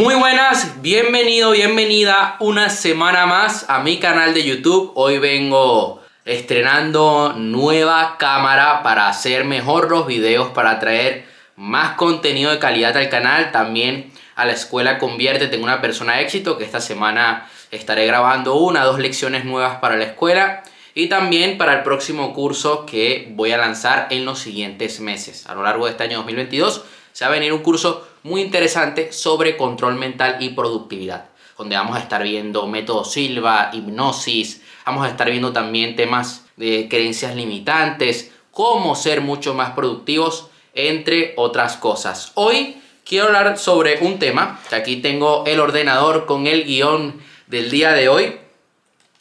Muy buenas, bienvenido, bienvenida una semana más a mi canal de YouTube. Hoy vengo estrenando nueva cámara para hacer mejor los videos, para traer más contenido de calidad al canal. También a la escuela Convierte, tengo una persona de éxito que esta semana estaré grabando una, dos lecciones nuevas para la escuela y también para el próximo curso que voy a lanzar en los siguientes meses. A lo largo de este año 2022 se va a venir un curso muy interesante sobre control mental y productividad, donde vamos a estar viendo método Silva, hipnosis, vamos a estar viendo también temas de creencias limitantes, cómo ser mucho más productivos, entre otras cosas. Hoy quiero hablar sobre un tema, aquí tengo el ordenador con el guion del día de hoy.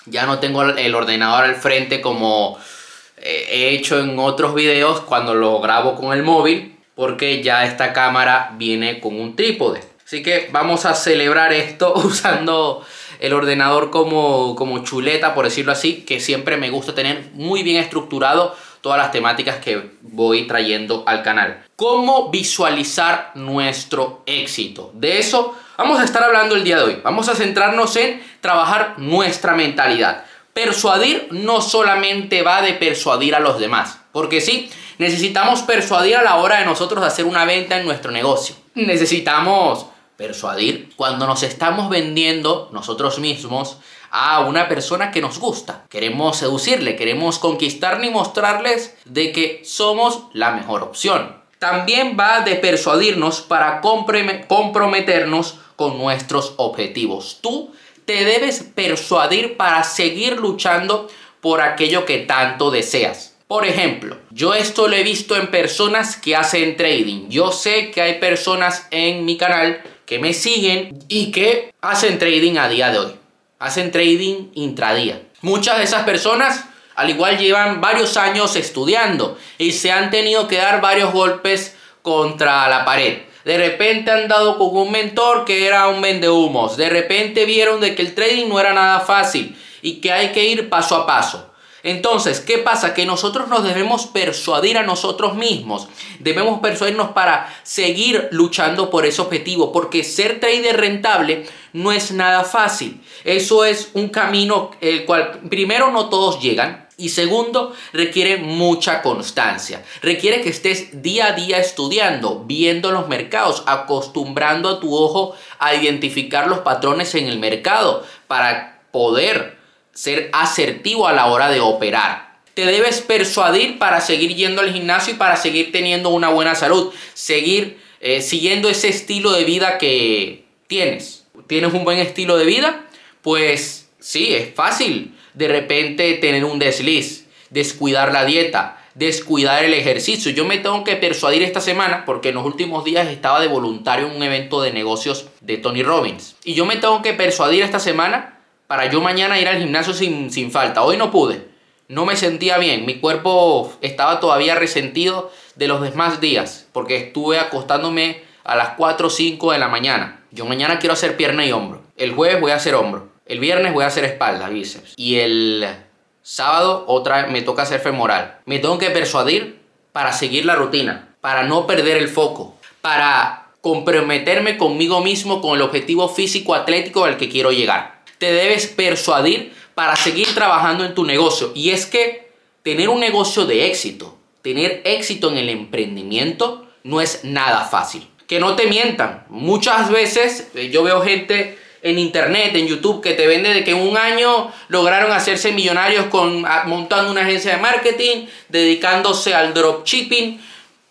Ya no tengo el ordenador al frente como eh, he hecho en otros videos cuando lo grabo con el móvil, porque ya esta cámara viene con un trípode. Así que vamos a celebrar esto usando el ordenador como, como chuleta, por decirlo así, que siempre me gusta tener muy bien estructurado todas las temáticas que voy trayendo al canal. ¿Cómo visualizar nuestro éxito? De eso vamos a estar hablando el día de hoy. Vamos a centrarnos en trabajar nuestra mentalidad. Persuadir no solamente va de persuadir a los demás, porque sí, necesitamos persuadir a la hora de nosotros hacer una venta en nuestro negocio. Necesitamos persuadir cuando nos estamos vendiendo nosotros mismos a una persona que nos gusta. Queremos seducirle, queremos conquistarle y mostrarles de que somos la mejor opción. También va de persuadirnos para comprometernos con nuestros objetivos. Tú te debes persuadir para seguir luchando por aquello que tanto deseas. Por ejemplo, yo esto lo he visto en personas que hacen trading. Yo sé que hay personas en mi canal que me siguen y que hacen trading a día de hoy hacen trading intradía. Muchas de esas personas al igual llevan varios años estudiando y se han tenido que dar varios golpes contra la pared. De repente han dado con un mentor que era un vendehumos. De repente vieron de que el trading no era nada fácil y que hay que ir paso a paso. Entonces, ¿qué pasa? Que nosotros nos debemos persuadir a nosotros mismos. Debemos persuadirnos para seguir luchando por ese objetivo. Porque ser trader rentable no es nada fácil. Eso es un camino el cual primero no todos llegan. Y segundo, requiere mucha constancia. Requiere que estés día a día estudiando, viendo los mercados, acostumbrando a tu ojo a identificar los patrones en el mercado para poder ser asertivo a la hora de operar. Te debes persuadir para seguir yendo al gimnasio y para seguir teniendo una buena salud. Seguir eh, siguiendo ese estilo de vida que tienes. ¿Tienes un buen estilo de vida? Pues sí, es fácil de repente tener un desliz, descuidar la dieta, descuidar el ejercicio. Yo me tengo que persuadir esta semana porque en los últimos días estaba de voluntario en un evento de negocios de Tony Robbins. Y yo me tengo que persuadir esta semana para yo mañana ir al gimnasio sin, sin falta. Hoy no pude. No me sentía bien. Mi cuerpo estaba todavía resentido de los demás días. Porque estuve acostándome a las 4 o 5 de la mañana. Yo mañana quiero hacer pierna y hombro. El jueves voy a hacer hombro. El viernes voy a hacer espalda, bíceps. Y el sábado otra me toca hacer femoral. Me tengo que persuadir para seguir la rutina. Para no perder el foco. Para comprometerme conmigo mismo con el objetivo físico atlético al que quiero llegar te debes persuadir para seguir trabajando en tu negocio. Y es que tener un negocio de éxito, tener éxito en el emprendimiento, no es nada fácil. Que no te mientan. Muchas veces eh, yo veo gente en internet, en YouTube, que te vende de que en un año lograron hacerse millonarios con, montando una agencia de marketing, dedicándose al dropshipping.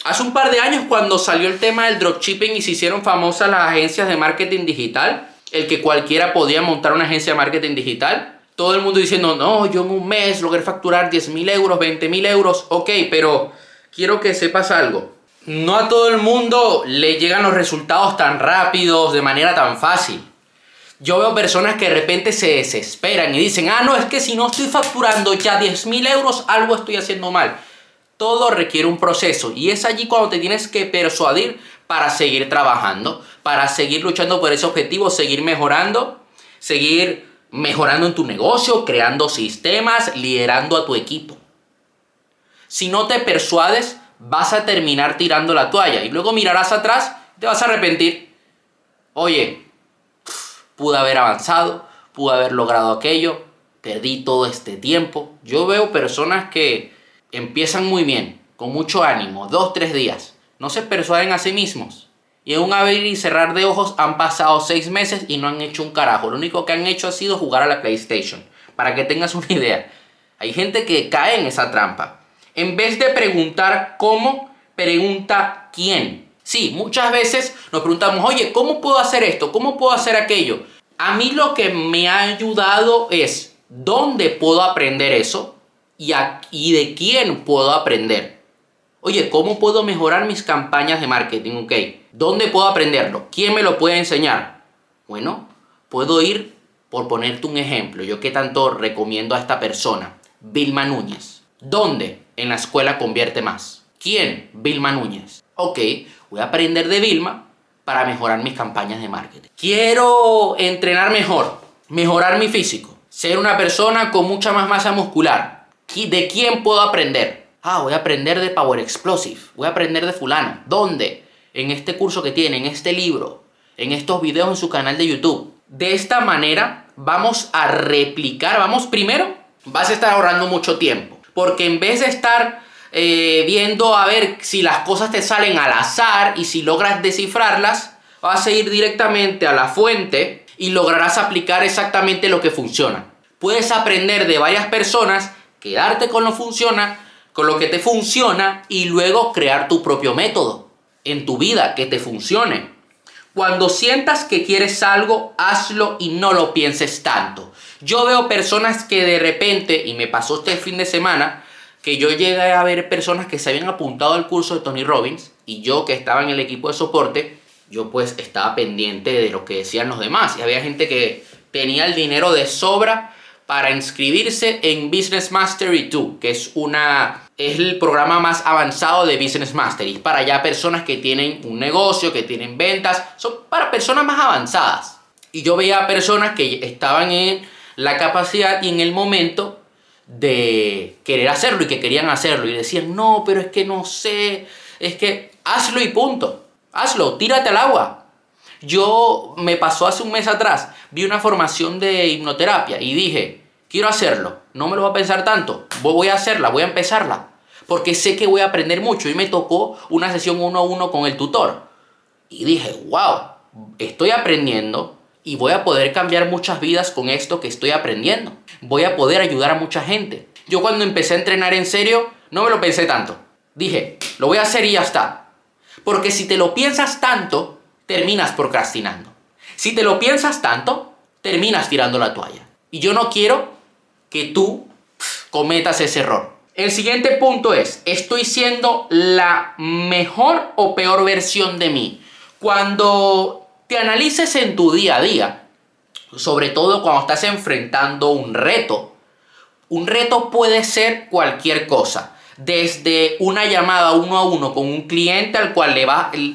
Hace un par de años cuando salió el tema del dropshipping y se hicieron famosas las agencias de marketing digital, el que cualquiera podía montar una agencia de marketing digital. Todo el mundo diciendo, no, yo en un mes logré facturar 10 mil euros, 20 mil euros. Ok, pero quiero que sepas algo. No a todo el mundo le llegan los resultados tan rápidos, de manera tan fácil. Yo veo personas que de repente se desesperan y dicen, ah, no, es que si no estoy facturando ya 10 mil euros, algo estoy haciendo mal. Todo requiere un proceso y es allí cuando te tienes que persuadir para seguir trabajando, para seguir luchando por ese objetivo, seguir mejorando, seguir mejorando en tu negocio, creando sistemas, liderando a tu equipo. Si no te persuades, vas a terminar tirando la toalla y luego mirarás atrás y te vas a arrepentir. Oye, pude haber avanzado, pude haber logrado aquello, perdí todo este tiempo. Yo veo personas que empiezan muy bien, con mucho ánimo, dos, tres días, no se persuaden a sí mismos. Y en un abrir y cerrar de ojos han pasado seis meses y no han hecho un carajo. Lo único que han hecho ha sido jugar a la PlayStation. Para que tengas una idea. Hay gente que cae en esa trampa. En vez de preguntar cómo, pregunta quién. Sí, muchas veces nos preguntamos, oye, ¿cómo puedo hacer esto? ¿Cómo puedo hacer aquello? A mí lo que me ha ayudado es dónde puedo aprender eso y, de quién puedo aprender. Oye, ¿cómo puedo mejorar mis campañas de marketing? Ok, ¿dónde puedo aprenderlo? ¿Quién me lo puede enseñar? Bueno, puedo ir por ponerte un ejemplo. Yo que tanto recomiendo a esta persona, Vilma Núñez. ¿Dónde? En la escuela convierte más. ¿Quién? Vilma Núñez. Ok, voy a aprender de Vilma para mejorar mis campañas de marketing. Quiero entrenar mejor, mejorar mi físico, ser una persona con mucha más masa muscular. ¿De quién puedo aprender? Ah, voy a aprender de Power Explosive, voy a aprender de fulano. ¿Dónde? En este curso que tiene, en este libro, en estos videos en su canal de YouTube. De esta manera vamos a replicar, vamos primero, vas a estar ahorrando mucho tiempo. Porque en vez de estar eh, viendo a ver si las cosas te salen al azar y si logras descifrarlas, vas a ir directamente a la fuente y lograrás aplicar exactamente lo que funciona. Puedes aprender de varias personas, quedarte con lo funciona, con lo que te funciona y luego crear tu propio método en tu vida que te funcione. Cuando sientas que quieres algo, hazlo y no lo pienses tanto. Yo veo personas que de repente, y me pasó este fin de semana, que yo llegué a ver personas que se habían apuntado al curso de Tony Robbins y yo que estaba en el equipo de soporte, yo pues estaba pendiente de lo que decían los demás. Y había gente que tenía el dinero de sobra para inscribirse en Business Mastery 2, que es una es el programa más avanzado de Business Mastery. para ya personas que tienen un negocio, que tienen ventas, son para personas más avanzadas. Y yo veía personas que estaban en la capacidad y en el momento de querer hacerlo y que querían hacerlo y decían, no, pero es que no sé, es que hazlo y punto, hazlo, tírate al agua. Yo me pasó hace un mes atrás, vi una formación de hipnoterapia y dije, quiero hacerlo, no me lo voy a pensar tanto, voy a hacerla, voy a empezarla, porque sé que voy a aprender mucho y me tocó una sesión uno a uno con el tutor. Y dije, wow, estoy aprendiendo y voy a poder cambiar muchas vidas con esto que estoy aprendiendo. Voy a poder ayudar a mucha gente. Yo cuando empecé a entrenar en serio, no me lo pensé tanto. Dije, lo voy a hacer y ya está. Porque si te lo piensas tanto, terminas procrastinando. Si te lo piensas tanto, terminas tirando la toalla. Y yo no quiero que tú cometas ese error. El siguiente punto es, ¿estoy siendo la mejor o peor versión de mí? Cuando te analices en tu día a día, sobre todo cuando estás enfrentando un reto, un reto puede ser cualquier cosa. Desde una llamada uno a uno con un cliente al cual le,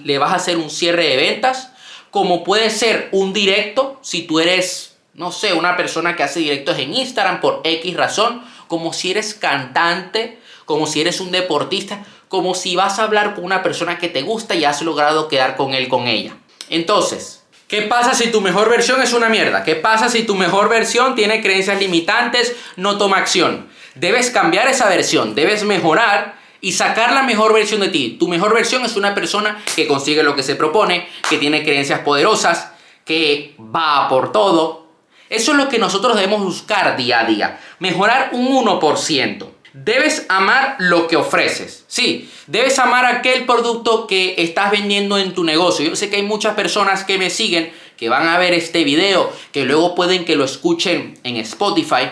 le vas a hacer un cierre de ventas, como puede ser un directo, si tú eres, no sé, una persona que hace directos en Instagram por X razón, como si eres cantante, como si eres un deportista, como si vas a hablar con una persona que te gusta y has logrado quedar con él, con ella. Entonces, ¿qué pasa si tu mejor versión es una mierda? ¿Qué pasa si tu mejor versión tiene creencias limitantes, no toma acción? Debes cambiar esa versión, debes mejorar y sacar la mejor versión de ti. Tu mejor versión es una persona que consigue lo que se propone, que tiene creencias poderosas, que va por todo. Eso es lo que nosotros debemos buscar día a día. Mejorar un 1%. Debes amar lo que ofreces. Sí, debes amar aquel producto que estás vendiendo en tu negocio. Yo sé que hay muchas personas que me siguen, que van a ver este video, que luego pueden que lo escuchen en Spotify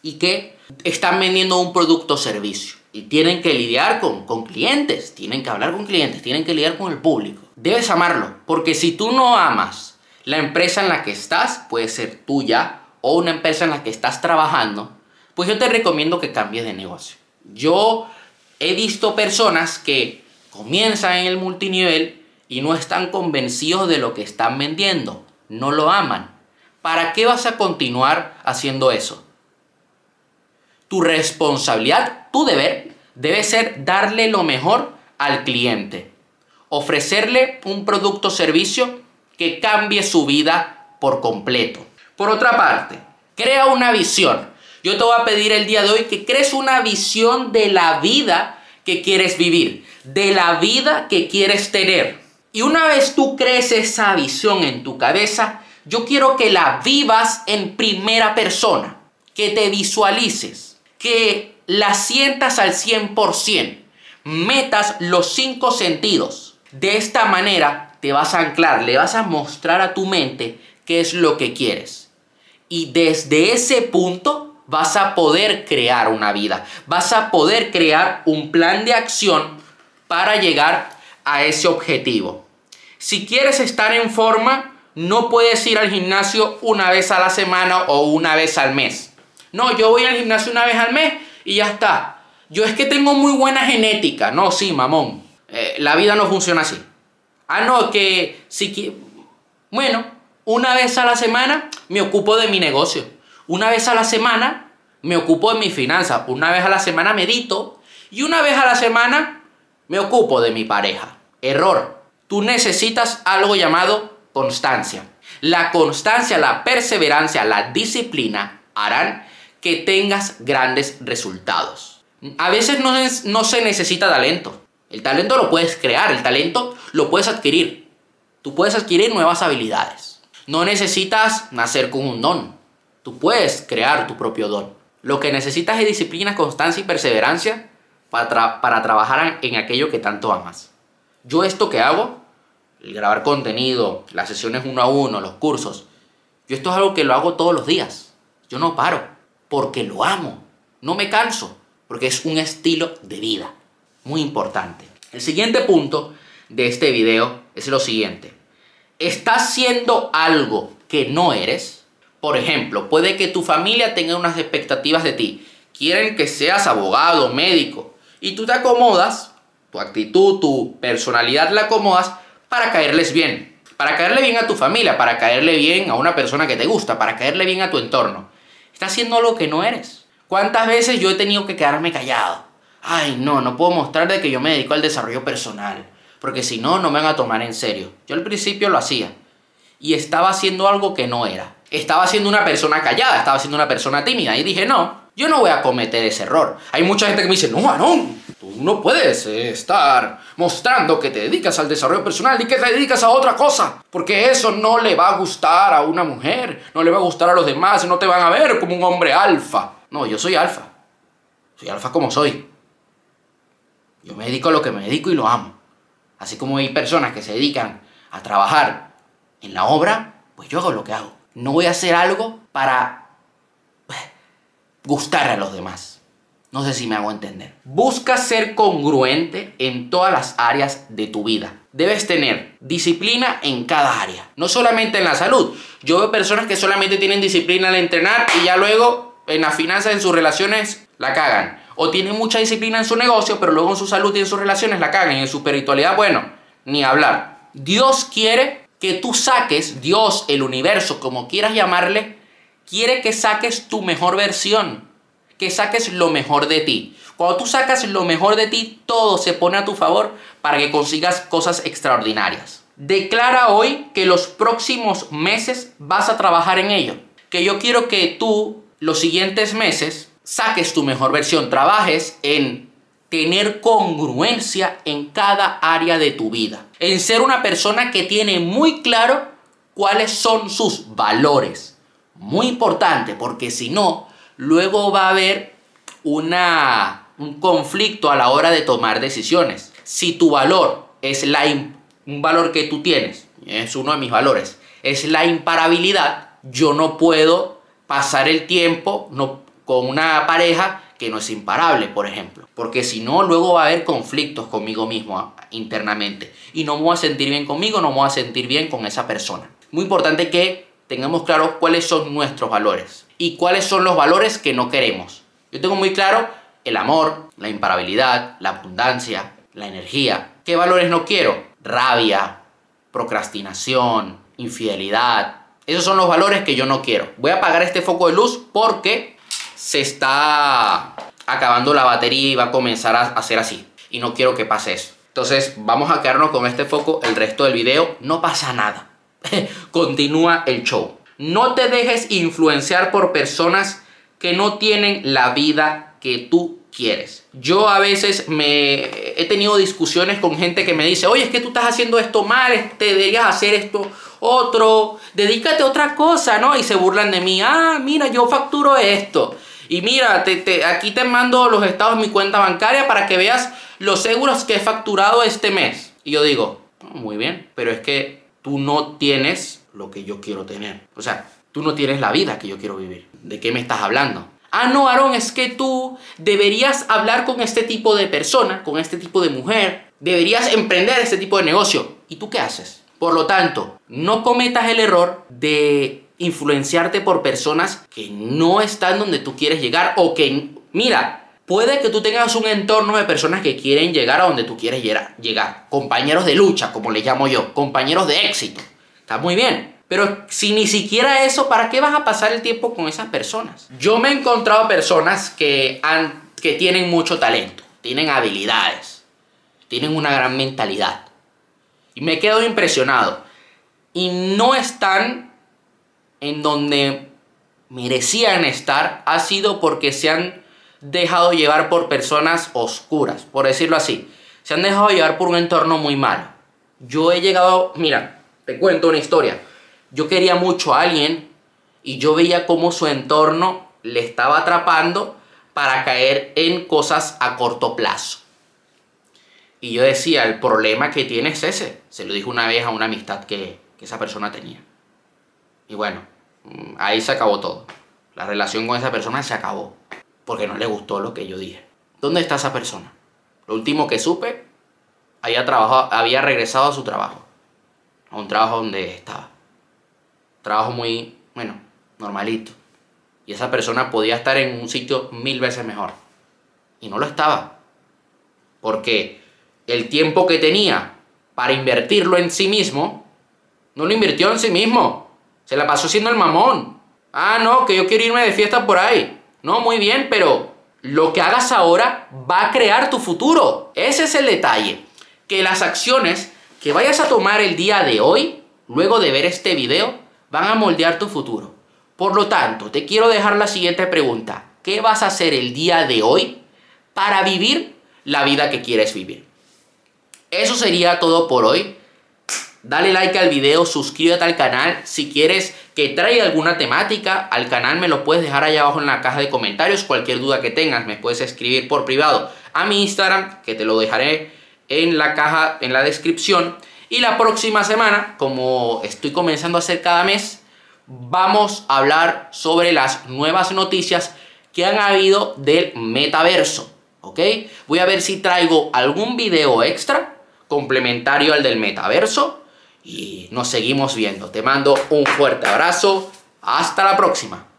y que están vendiendo un producto o servicio y tienen que lidiar con, con clientes, tienen que hablar con clientes, tienen que lidiar con el público. Debes amarlo, porque si tú no amas la empresa en la que estás, puede ser tuya o una empresa en la que estás trabajando, pues yo te recomiendo que cambies de negocio. Yo he visto personas que comienzan en el multinivel y no están convencidos de lo que están vendiendo, no lo aman. ¿Para qué vas a continuar haciendo eso? Tu responsabilidad, tu deber, debe ser darle lo mejor al cliente. Ofrecerle un producto o servicio que cambie su vida por completo. Por otra parte, crea una visión. Yo te voy a pedir el día de hoy que crees una visión de la vida que quieres vivir, de la vida que quieres tener. Y una vez tú crees esa visión en tu cabeza, yo quiero que la vivas en primera persona, que te visualices, que la sientas al 100%, metas los cinco sentidos. De esta manera te vas a anclar, le vas a mostrar a tu mente qué es lo que quieres. Y desde ese punto vas a poder crear una vida, vas a poder crear un plan de acción para llegar a ese objetivo. Si quieres estar en forma, no puedes ir al gimnasio una vez a la semana o una vez al mes. No, yo voy al gimnasio una vez al mes y ya está. Yo es que tengo muy buena genética. No, sí, mamón. Eh, la vida no funciona así. Ah, no, que si... Bueno, una vez a la semana me ocupo de mi negocio. Una vez a la semana me ocupo de mi finanzas. Una vez a la semana medito. Y una vez a la semana me ocupo de mi pareja. Error. Tú necesitas algo llamado constancia. La constancia, la perseverancia, la disciplina harán que tengas grandes resultados. A veces no, se necesita talento. El talento lo puedes crear, el talento lo puedes adquirir. Tú puedes adquirir nuevas habilidades. No necesitas nacer con un don. Tú puedes crear tu propio don. Lo que necesitas es disciplina, constancia y perseverancia para, para trabajar en aquello que tanto amas. Yo esto que hago el grabar contenido, las sesiones uno a uno, los cursos. Yo esto es algo que lo hago todos los días. Yo no paro, porque lo amo. No me canso, porque es un estilo de vida. Muy importante. El siguiente punto de este video es lo siguiente. ¿Estás haciendo algo que no eres? Por ejemplo, puede que tu familia tenga unas expectativas de ti. Quieren que seas abogado, médico. Y tú te acomodas, tu actitud, tu personalidad la acomodas para caerles bien. Para caerle bien a tu familia, para caerle bien a una persona que te gusta, para caerle bien a tu entorno. Haciendo lo que no eres. ¿Cuántas veces yo he tenido que quedarme callado? Ay, no, no puedo mostrar de que yo me dedico al desarrollo personal, porque si no, no me van a tomar en serio. Yo al principio lo hacía y estaba haciendo algo que no era. Estaba siendo una persona callada, estaba siendo una persona tímida y dije, no, yo no voy a cometer ese error. Hay mucha gente que me dice, no, no, no puedes eh, estar mostrando que te dedicas al desarrollo personal y que te dedicas a otra cosa, porque eso no le va a gustar a una mujer, no le va a gustar a los demás, no te van a ver como un hombre alfa. No, yo soy alfa. Soy alfa como soy. Yo me dedico a lo que me dedico y lo amo. Así como hay personas que se dedican a trabajar en la obra, pues yo hago lo que hago. No voy a hacer algo para eh, gustar a los demás. No sé si me hago entender. Busca ser congruente en todas las áreas de tu vida. Debes tener disciplina en cada área, no solamente en la salud. Yo veo personas que solamente tienen disciplina al entrenar y ya luego en las finanzas, en sus relaciones, la cagan. O tienen mucha disciplina en su negocio, pero luego en su salud y en sus relaciones la cagan. Y en su espiritualidad, bueno, ni hablar. Dios quiere que tú saques, Dios, el universo, como quieras llamarle, quiere que saques tu mejor versión que saques lo mejor de ti. Cuando tú sacas lo mejor de ti, todo se pone a tu favor para que consigas cosas extraordinarias. Declara hoy que los próximos meses vas a trabajar en ello. Que yo quiero que tú los siguientes meses saques tu mejor versión, trabajes en tener congruencia en cada área de tu vida. En ser una persona que tiene muy claro cuáles son sus valores. Muy importante, porque si no, luego va a haber una, un conflicto a la hora de tomar decisiones. Si tu valor es la, un valor que tú tienes, es uno de mis valores, es la imparabilidad, yo no puedo pasar el tiempo no, con una pareja que no es imparable, por ejemplo. Porque si no, luego va a haber conflictos conmigo mismo ah, internamente. Y no me voy a sentir bien conmigo, no me voy a sentir bien con esa persona. Muy importante que tengamos claro cuáles son nuestros valores y cuáles son los valores que no queremos. Yo tengo muy claro el amor, la imparabilidad, la abundancia, la energía. ¿Qué valores no quiero? Rabia, procrastinación, infidelidad. Esos son los valores que yo no quiero. Voy a apagar este foco de luz porque se está acabando la batería y va a comenzar a hacer así. Y no quiero que pase eso. Entonces vamos a quedarnos con este foco el resto del video. No pasa nada. continúa el show. No te dejes influenciar por personas que no tienen la vida que tú quieres. Yo a veces me he tenido discusiones con gente que me dice, oye, es que tú estás haciendo esto mal, te deberías hacer esto otro, dedícate a otra cosa, ¿no? Y se burlan de mí, ah, mira, yo facturo esto. Y mira, aquí te mando los estados de mi cuenta bancaria para que veas los seguros que he facturado este mes. Y yo digo, oh, muy bien, pero es que tú no tienes lo que yo quiero tener. O sea, tú no tienes la vida que yo quiero vivir. ¿De qué me estás hablando? Ah, no, Aarón, es que tú deberías hablar con este tipo de persona, con este tipo de mujer. Deberías emprender este tipo de negocio. ¿Y tú qué haces? Por lo tanto, no cometas el error de influenciarte por personas que no están donde tú quieres llegar o que, mira, puede que tú tengas un entorno de personas que quieren llegar a donde tú quieres llegar. Compañeros de lucha, como les llamo yo, compañeros de éxito. Está muy bien. Pero si ni siquiera eso, ¿para qué vas a pasar el tiempo con esas personas? Yo me he encontrado personas que, que tienen mucho talento, tienen habilidades, tienen una gran mentalidad. Y me quedo impresionado. Y no están en donde merecían estar, ha sido porque se han dejado llevar por personas oscuras, por decirlo así. Se han dejado llevar por un entorno muy malo. Yo he llegado, mira, te cuento una historia. Yo quería mucho a alguien y yo veía cómo su entorno le estaba atrapando para caer en cosas a corto plazo. Y yo decía, el problema que tiene es ese. Se lo dije una vez a una amistad que, que esa persona tenía. Y bueno, mm, ahí se acabó todo. La relación con esa persona se acabó. Porque no le gustó lo que yo dije. ¿Dónde está esa persona? Lo último que supe, había, trabajado, había regresado a su trabajo. A un trabajo donde estaba. Trabajo muy, bueno, normalito. Y esa persona podía estar en un sitio mil veces mejor. Y no lo estaba. Porque el tiempo que tenía para invertirlo en sí mismo, no lo invirtió en sí mismo. Se la pasó siendo el mamón. Ah, no, que yo quiero irme de fiesta por ahí. No, muy bien, pero lo que hagas ahora va a crear tu futuro. Ese es el detalle. Que las acciones que vayas a tomar el día de hoy, luego de ver este video, van a moldear tu futuro. Por lo tanto, te quiero dejar la siguiente pregunta. ¿Qué vas a hacer el día de hoy para vivir la vida que quieres vivir? Eso sería todo por hoy. Dale like al video, suscríbete al canal. Si quieres que traiga alguna temática al canal, me lo puedes dejar allá abajo en la caja de comentarios. Cualquier duda que tengas, me puedes escribir por privado a mi Instagram, que te lo dejaré en la caja, en la descripción. Y la próxima semana, como estoy comenzando a hacer cada mes, vamos a hablar sobre las nuevas noticias que han habido del metaverso. ¿Ok? Voy a ver si traigo algún video extra complementario al del metaverso. Y nos seguimos viendo. Te mando un fuerte abrazo. Hasta la próxima.